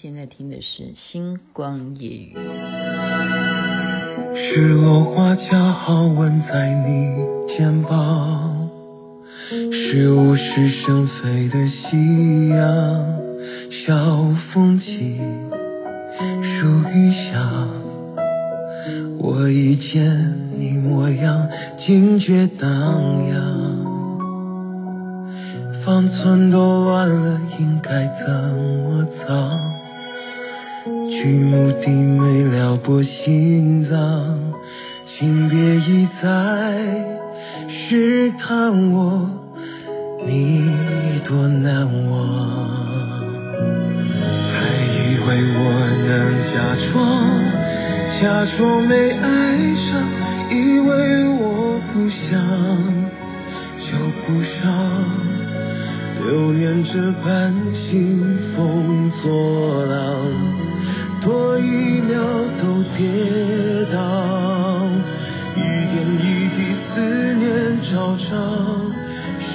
现在听的是《星光夜语》。是落花恰好吻在你肩膀，是物是生非的夕阳，小风起，树雨下，我一见你模样，惊觉荡漾。方寸都乱了，应该怎么藏？去目低眉撩拨心脏，请别一再试探我，你多难忘。还以为我能假装，假装没爱上，以为我不想就不想。流连这般兴风作浪，多一秒都跌宕，一点一滴思念昭彰，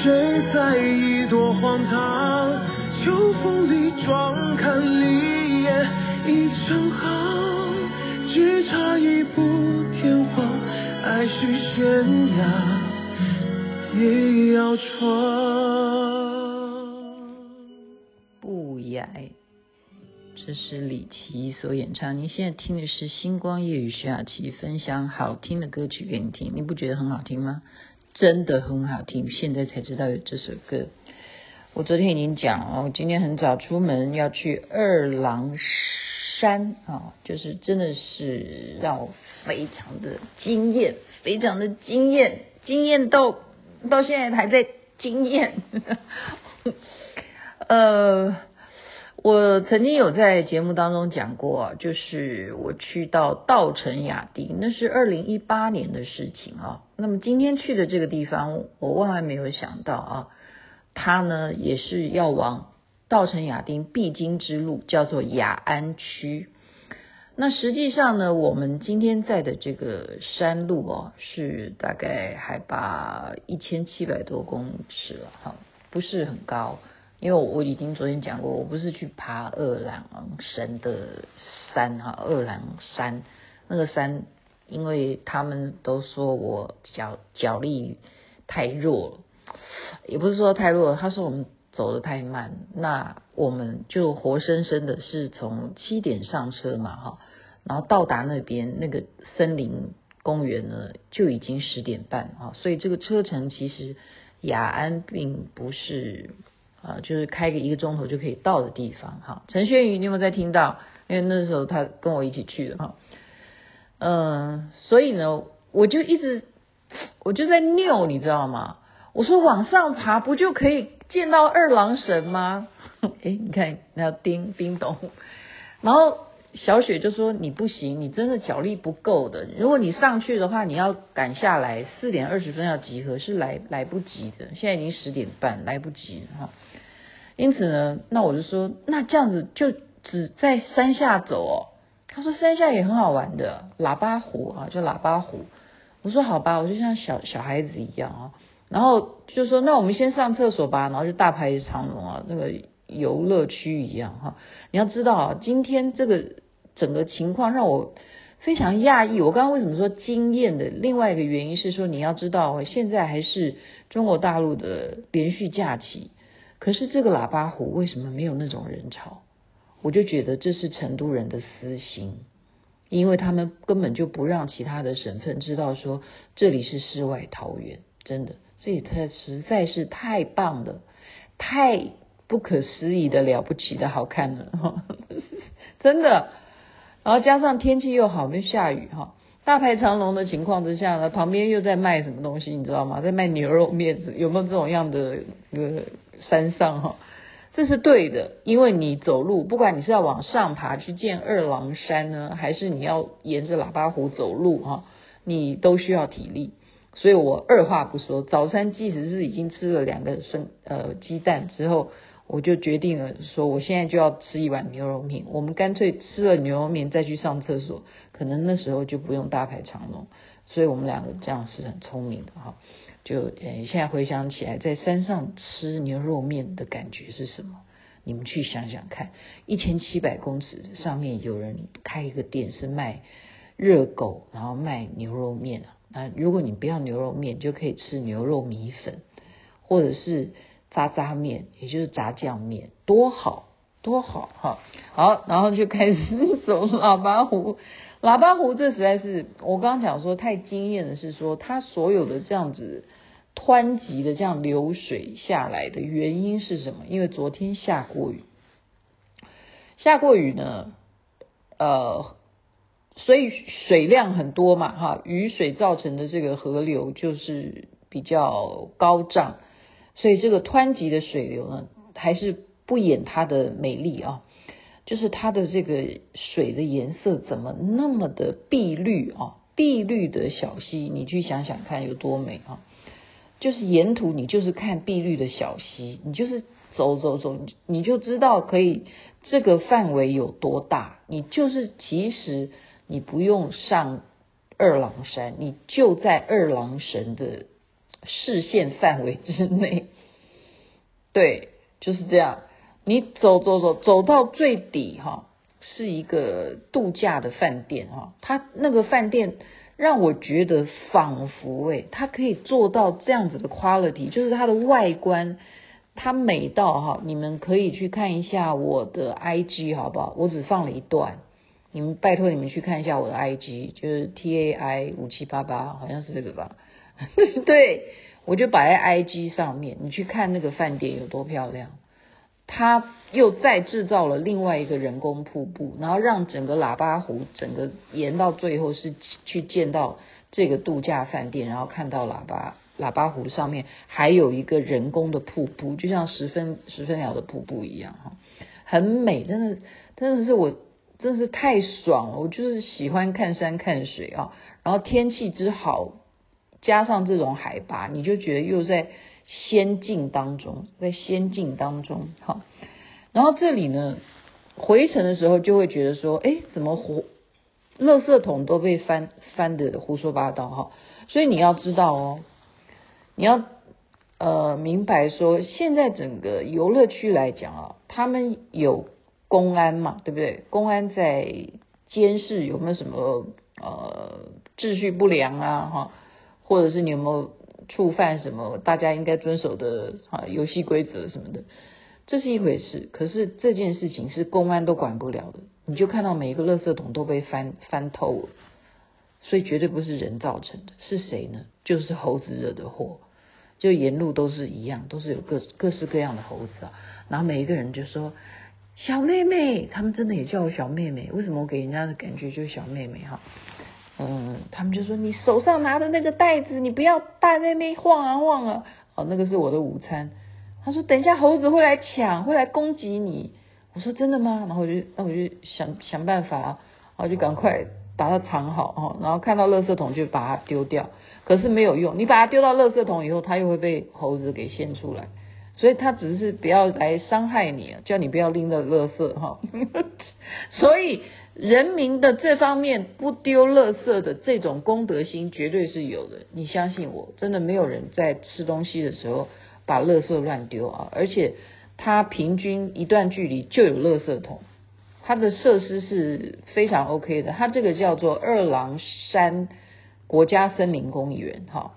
谁在意多荒唐？秋风里装看你一眼一整行，只差一步天荒，爱是悬崖也要闯。这是李琦所演唱。您现在听的是《星光夜雨》，徐雅琪分享好听的歌曲给你听。你不觉得很好听吗？真的很好听。现在才知道有这首歌。我昨天已经讲了，我今天很早出门要去二郎山啊，就是真的是让我非常的惊艳，非常的惊艳，惊艳到到现在还在惊艳。呃。我曾经有在节目当中讲过，就是我去到稻城亚丁，那是二零一八年的事情啊。那么今天去的这个地方，我万万没有想到啊，它呢也是要往稻城亚丁必经之路，叫做雅安区。那实际上呢，我们今天在的这个山路哦，是大概海拔一千七百多公尺了哈，不是很高。因为我已经昨天讲过，我不是去爬二郎神的山哈，二郎山那个山，因为他们都说我脚脚力太弱了，也不是说太弱，他说我们走得太慢，那我们就活生生的是从七点上车嘛哈，然后到达那边那个森林公园呢，就已经十点半啊，所以这个车程其实雅安并不是。啊，就是开个一个钟头就可以到的地方哈。陈轩宇，你有没有在听到？因为那时候他跟我一起去的哈。嗯，所以呢，我就一直我就在拗，你知道吗？我说往上爬不就可以见到二郎神吗？哎，你看，那叮叮咚，然后小雪就说你不行，你真的脚力不够的。如果你上去的话，你要赶下来，四点二十分要集合，是来来不及的。现在已经十点半，来不及哈。因此呢，那我就说，那这样子就只在山下走哦。他说山下也很好玩的，喇叭湖啊，叫喇叭湖。我说好吧，我就像小小孩子一样啊。然后就说那我们先上厕所吧，然后就大排长龙啊，那个游乐区一样哈。你要知道啊，今天这个整个情况让我非常讶异。我刚刚为什么说惊艳的？另外一个原因是说，你要知道现在还是中国大陆的连续假期。可是这个喇叭湖为什么没有那种人潮？我就觉得这是成都人的私心，因为他们根本就不让其他的省份知道说这里是世外桃源，真的，这也太实在是太棒了，太不可思议的了不起的好看了，真的。然后加上天气又好，没下雨哈。大排长龙的情况之下呢，旁边又在卖什么东西，你知道吗？在卖牛肉面，有没有这种样的呃山上哈？这是对的，因为你走路，不管你是要往上爬去见二郎山呢，还是你要沿着喇叭湖走路哈，你都需要体力。所以我二话不说，早餐即使是已经吃了两个生呃鸡蛋之后，我就决定了说，我现在就要吃一碗牛肉面。我们干脆吃了牛肉面再去上厕所。可能那时候就不用大排长龙，所以我们两个这样是很聪明的哈。就诶，现在回想起来，在山上吃牛肉面的感觉是什么？你们去想想看，一千七百公尺上面有人开一个店是卖热狗，然后卖牛肉面啊。那如果你不要牛肉面，就可以吃牛肉米粉，或者是渣渣面，也就是炸酱面，多好多好哈！好，然后就开始走喇叭湖。喇叭湖这实在是我刚刚讲说太惊艳的是说，它所有的这样子。湍急的这样流水下来的原因是什么？因为昨天下过雨，下过雨呢，呃，所以水量很多嘛，哈，雨水造成的这个河流就是比较高涨，所以这个湍急的水流呢，还是不掩它的美丽啊，就是它的这个水的颜色怎么那么的碧绿啊？碧绿的小溪，你去想想看有多美啊！就是沿途你就是看碧绿的小溪，你就是走走走，你就知道可以这个范围有多大。你就是其实你不用上二郎山，你就在二郎神的视线范围之内。对，就是这样。你走走走走到最底哈，是一个度假的饭店哈，它那个饭店。让我觉得仿佛诶，它可以做到这样子的 quality，就是它的外观，它美到哈，你们可以去看一下我的 IG 好不好？我只放了一段，你们拜托你们去看一下我的 IG，就是 T A I 五七八八，好像是这个吧？对，我就摆在 IG 上面，你去看那个饭店有多漂亮。他又再制造了另外一个人工瀑布，然后让整个喇叭湖整个延到最后是去见到这个度假饭店，然后看到喇叭喇叭湖上面还有一个人工的瀑布，就像十分十分寮的瀑布一样哈，很美，真的真的是我真的是太爽了，我就是喜欢看山看水啊，然后天气之好，加上这种海拔，你就觉得又在。仙境当中，在仙境当中，好，然后这里呢，回程的时候就会觉得说，哎，怎么胡，垃圾桶都被翻翻的胡说八道哈，所以你要知道哦，你要呃明白说，现在整个游乐区来讲啊，他们有公安嘛，对不对？公安在监视有没有什么呃秩序不良啊，哈，或者是你有没有？触犯什么大家应该遵守的啊游戏规则什么的，这是一回事。可是这件事情是公安都管不了的，你就看到每一个垃圾桶都被翻翻透了，所以绝对不是人造成的。是谁呢？就是猴子惹的祸。就沿路都是一样，都是有各各式各样的猴子啊。然后每一个人就说小妹妹，他们真的也叫我小妹妹。为什么我给人家的感觉就是小妹妹哈？嗯，他们就说你手上拿的那个袋子，你不要带在那边晃啊晃啊。哦，那个是我的午餐。他说等一下猴子会来抢，会来攻击你。我说真的吗？然后我就那我就想想办法，然后就赶快把它藏好哈。然后看到垃圾桶就把它丢掉，可是没有用。你把它丢到垃圾桶以后，它又会被猴子给现出来。所以他只是不要来伤害你，叫你不要拎着垃圾哈。所以。人民的这方面不丢垃圾的这种公德心绝对是有的，你相信我，真的没有人在吃东西的时候把垃圾乱丢啊！而且它平均一段距离就有垃圾桶，它的设施是非常 OK 的。它这个叫做二郎山国家森林公园，哈，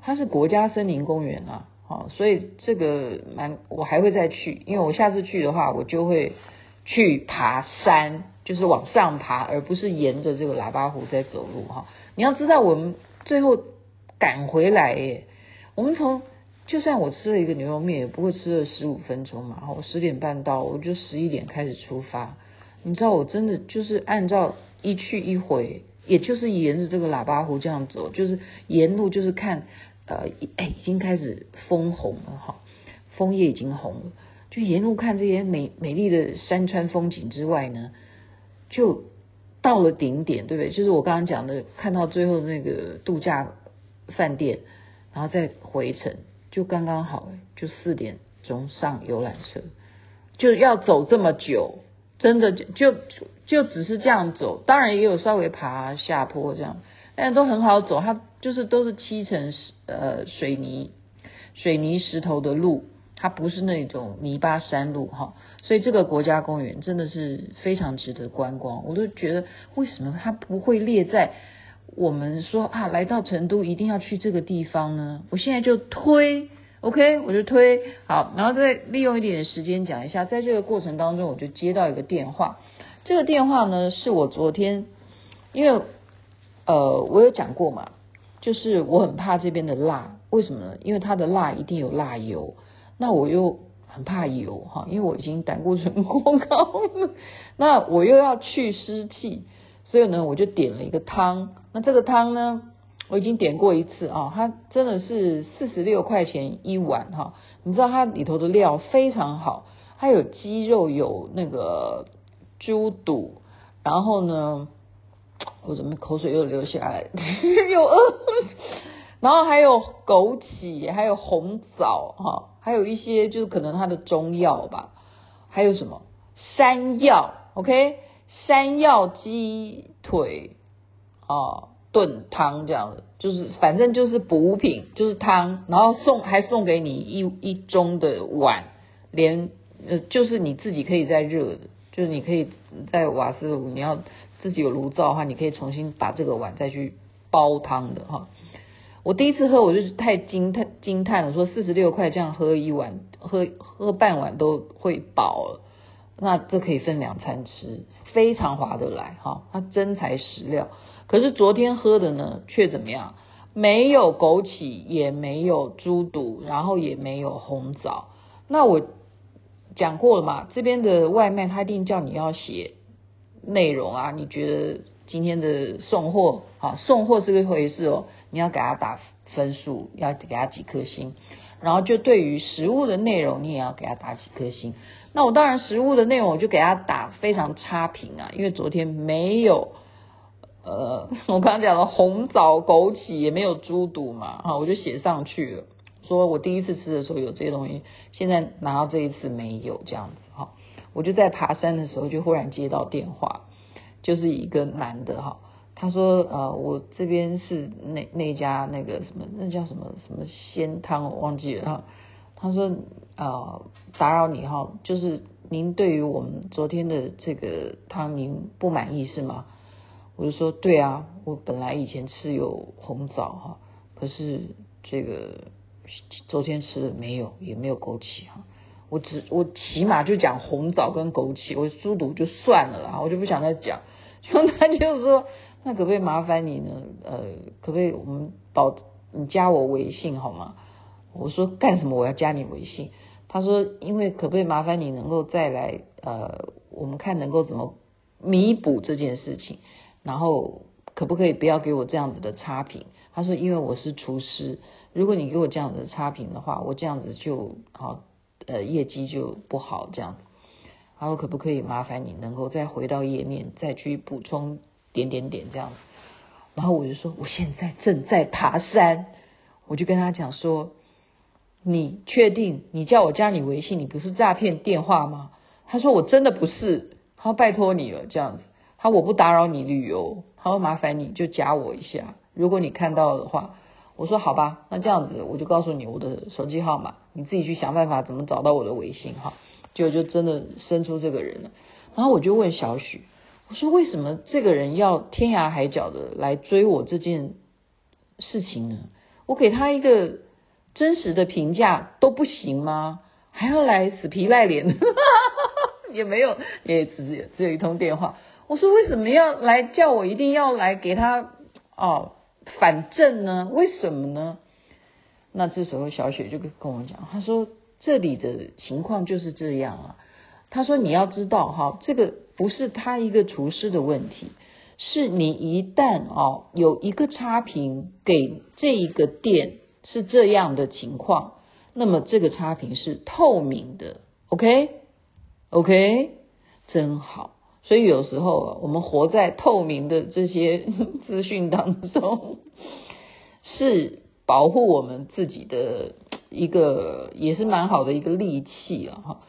它是国家森林公园啊，好，所以这个蛮我还会再去，因为我下次去的话，我就会去爬山。就是往上爬，而不是沿着这个喇叭湖在走路哈。你要知道，我们最后赶回来耶，我们从就算我吃了一个牛肉面，也不会吃了十五分钟嘛。我十点半到，我就十一点开始出发。你知道，我真的就是按照一去一回，也就是沿着这个喇叭湖这样走，就是沿路就是看，呃，哎，已经开始枫红了哈，枫叶已经红了，就沿路看这些美美丽的山川风景之外呢。就到了顶点，对不对？就是我刚刚讲的，看到最后那个度假饭店，然后再回程，就刚刚好，就四点钟上游览车，就要走这么久，真的就就就只是这样走，当然也有稍微爬下坡这样，但都很好走，它就是都是漆成呃水泥水泥石头的路，它不是那种泥巴山路哈，所以这个国家公园真的是非常值得观光。我都觉得为什么它不会列在我们说啊，来到成都一定要去这个地方呢？我现在就推，OK，我就推好，然后再利用一点时间讲一下，在这个过程当中，我就接到一个电话。这个电话呢，是我昨天，因为呃，我有讲过嘛，就是我很怕这边的辣，为什么呢？因为它的辣一定有辣油，那我又。很怕油哈，因为我已经胆固醇过高了，那我又要去湿气，所以呢，我就点了一个汤。那这个汤呢，我已经点过一次啊，它真的是四十六块钱一碗哈。你知道它里头的料非常好，它有鸡肉，有那个猪肚，然后呢，我怎么口水又流下来，又饿，然后还有枸杞，还有红枣哈。还有一些就是可能它的中药吧，还有什么山药，OK，山药鸡腿啊炖汤这样的，就是反正就是补品，就是汤，然后送还送给你一一盅的碗，连呃就是你自己可以再热的，就是你可以在瓦斯炉，你要自己有炉灶的话，你可以重新把这个碗再去煲汤的哈。我第一次喝，我就是太惊叹惊叹了，说四十六块这样喝一碗，喝喝半碗都会饱了。那这可以分两餐吃，非常划得来哈。它真材实料。可是昨天喝的呢，却怎么样？没有枸杞，也没有猪肚，然后也没有红枣。那我讲过了嘛，这边的外卖他一定叫你要写内容啊。你觉得今天的送货啊，送货是个回事哦。你要给他打分数，要给他几颗星，然后就对于食物的内容，你也要给他打几颗星。那我当然食物的内容我就给他打非常差评啊，因为昨天没有，呃，我刚刚讲了红枣、枸杞也没有猪肚嘛，哈，我就写上去了，说我第一次吃的时候有这些东西，现在拿到这一次没有这样子，哈，我就在爬山的时候就忽然接到电话，就是一个男的，哈。他说：“呃，我这边是那那家那个什么，那叫什么什么鲜汤，我忘记了哈。他说：呃，打扰你哈，就是您对于我们昨天的这个汤您不满意是吗？我就说：对啊，我本来以前吃有红枣哈，可是这个昨天吃的没有，也没有枸杞哈。我只我起码就讲红枣跟枸杞，我猪肚就算了啦，我就不想再讲。就他就说。”那可不可以麻烦你呢？呃，可不可以我们保你加我微信好吗？我说干什么？我要加你微信？他说因为可不可以麻烦你能够再来呃，我们看能够怎么弥补这件事情，然后可不可以不要给我这样子的差评？他说因为我是厨师，如果你给我这样子差评的话，我这样子就好呃业绩就不好这样子。然后可不可以麻烦你能够再回到页面再去补充？点点点这样子，然后我就说我现在正在爬山，我就跟他讲说，你确定你叫我加你微信，你不是诈骗电话吗？他说我真的不是，他说拜托你了这样子，他说我不打扰你旅游，他说麻烦你就加我一下，如果你看到的话，我说好吧，那这样子我就告诉你我的手机号码，你自己去想办法怎么找到我的微信哈，就就真的生出这个人了，然后我就问小许。我说为什么这个人要天涯海角的来追我这件事情呢？我给他一个真实的评价都不行吗？还要来死皮赖脸的？也没有，也只只有一通电话。我说为什么要来叫我一定要来给他哦反正呢？为什么呢？那这时候小雪就跟我讲，她说这里的情况就是这样啊。她说你要知道哈，这个。不是他一个厨师的问题，是你一旦哦有一个差评给这一个店是这样的情况，那么这个差评是透明的，OK OK，真好。所以有时候我们活在透明的这些 资讯当中，是保护我们自己的一个也是蛮好的一个利器啊哈。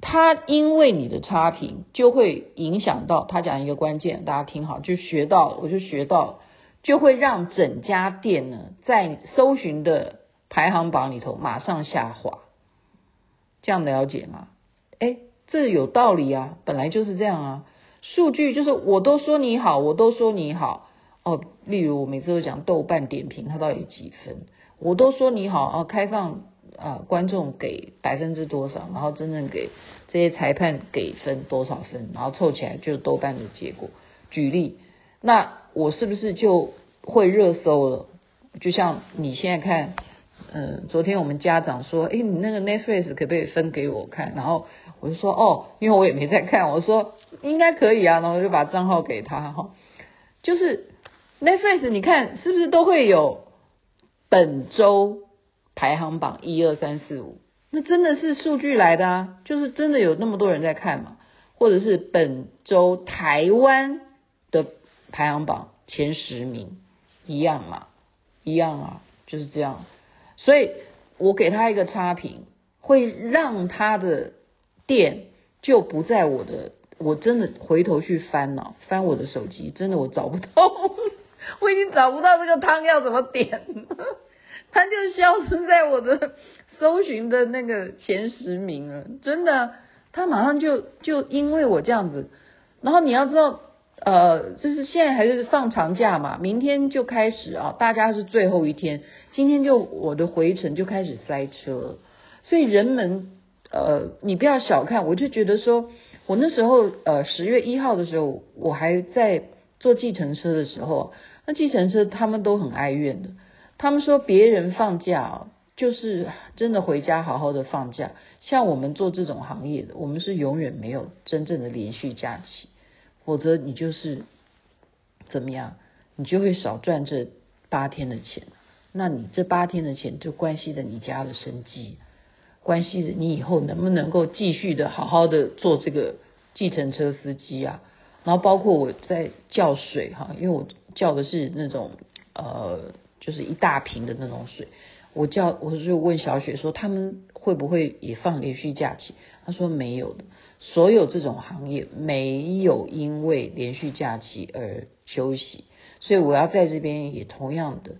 他因为你的差评，就会影响到他讲一个关键，大家听好，就学到，我就学到，就会让整家店呢在搜寻的排行榜里头马上下滑，这样了解吗？哎，这有道理啊，本来就是这样啊。数据就是我都说你好，我都说你好哦。例如我每次都讲豆瓣点评，它到底几分？我都说你好啊，开放啊，观众给百分之多少，然后真正给这些裁判给分多少分，然后凑起来就是豆瓣的结果。举例，那我是不是就会热搜了？就像你现在看，嗯，昨天我们家长说，诶，你那个 Netflix 可不可以分给我看？然后我就说，哦，因为我也没在看，我说应该可以啊，然后我就把账号给他哈。就是 Netflix，你看是不是都会有本周排行榜一二三四五？那真的是数据来的啊，就是真的有那么多人在看嘛？或者是本周台湾的排行榜前十名一样嘛？一样啊，就是这样。所以我给他一个差评，会让他的店就不在我的。我真的回头去翻了，翻我的手机，真的我找不到，我已经找不到这个汤要怎么点，他就消失在我的 搜寻的那个前十名了。真的，他马上就就因为我这样子，然后你要知道。呃，就是现在还是放长假嘛，明天就开始啊，大家是最后一天，今天就我的回程就开始塞车，所以人们呃，你不要小看，我就觉得说，我那时候呃十月一号的时候，我还在坐计程车的时候，那计程车他们都很哀怨的，他们说别人放假啊，就是真的回家好好的放假，像我们做这种行业的，我们是永远没有真正的连续假期。否则你就是怎么样，你就会少赚这八天的钱。那你这八天的钱就关系着你家的生计，关系着你以后能不能够继续的好好的做这个计程车司机啊。然后包括我在叫水哈，因为我叫的是那种呃，就是一大瓶的那种水。我叫我就问小雪说，他们会不会也放连续假期？他说没有的。所有这种行业没有因为连续假期而休息，所以我要在这边也同样的，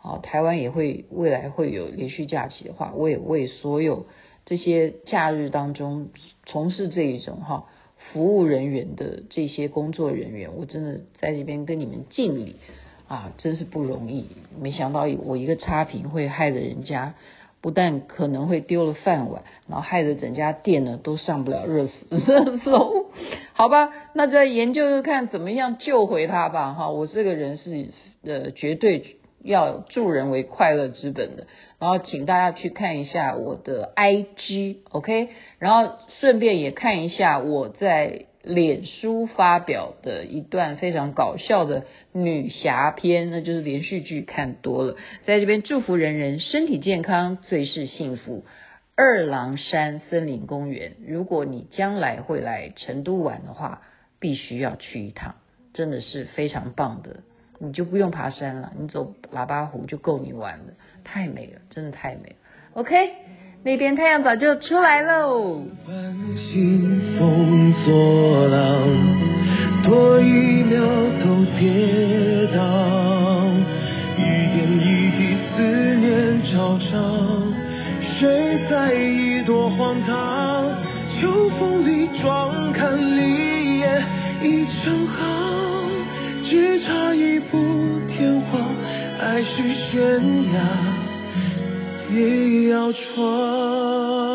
啊，台湾也会未来会有连续假期的话，我也为所有这些假日当中从事这一种哈服务人员的这些工作人员，我真的在这边跟你们敬礼啊，真是不容易，没想到我一个差评会害得人家。不但可能会丢了饭碗，然后害得整家店呢都上不了热热搜，好吧？那再研究看怎么样救回他吧。哈，我这个人是呃绝对要助人为快乐之本的。然后请大家去看一下我的 IG，OK？然后顺便也看一下我在。脸书发表的一段非常搞笑的女侠篇，那就是连续剧看多了，在这边祝福人人身体健康，最是幸福。二郎山森林公园，如果你将来会来成都玩的话，必须要去一趟，真的是非常棒的。你就不用爬山了，你走喇叭湖就够你玩了，太美了，真的太美了。OK。那边太阳早就出来喽。清风作浪，多一秒都跌倒，一点一滴思念潮涨，谁在意多荒唐？秋风里壮看离叶已成行，只差一步天荒，爱是悬崖。你要闯。